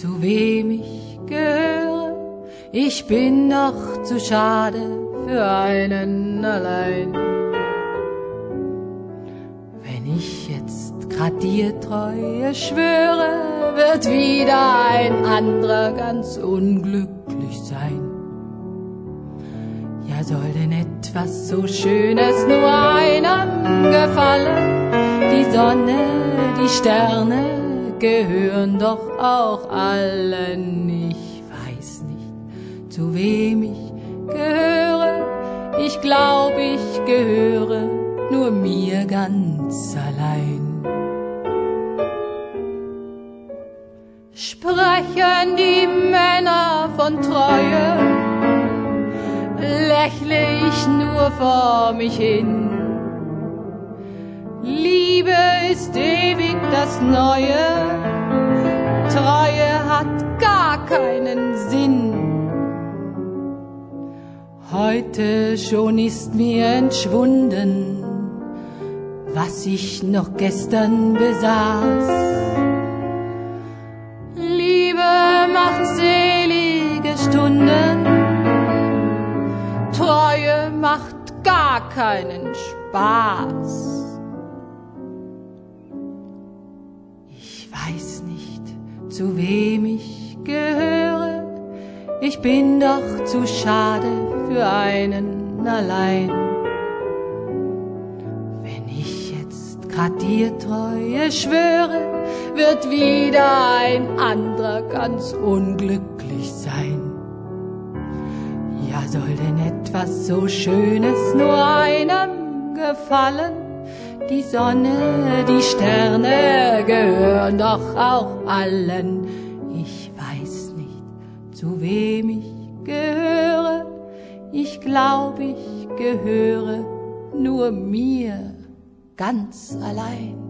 zu wem ich gehöre. Ich bin noch zu schade für einen allein. Wenn ich jetzt grad dir Treue schwöre, wird wieder ein anderer ganz unglücklich sein. Ja, soll denn etwas so Schönes nur einem gefallen? Die Sonne, die Sterne gehören doch auch allen. Ich weiß nicht, zu wem ich gehöre. Ich glaub, ich gehöre nur mir ganz allein. Sprechen die Männer von Treue, lächle ich nur vor mich hin. Liebe ist ewig das Neue, Treue hat gar keinen Sinn. Heute schon ist mir entschwunden, was ich noch gestern besaß. Liebe macht selige Stunden, Treue macht gar keinen Spaß. Weiß nicht, zu wem ich gehöre, ich bin doch zu schade für einen allein. Wenn ich jetzt grad dir Treue schwöre, wird wieder ein anderer ganz unglücklich sein. Ja, soll denn etwas so Schönes nur einem gefallen? Die Sonne, die Sterne gehören doch auch allen. Ich weiß nicht, zu wem ich gehöre. Ich glaub, ich gehöre nur mir ganz allein.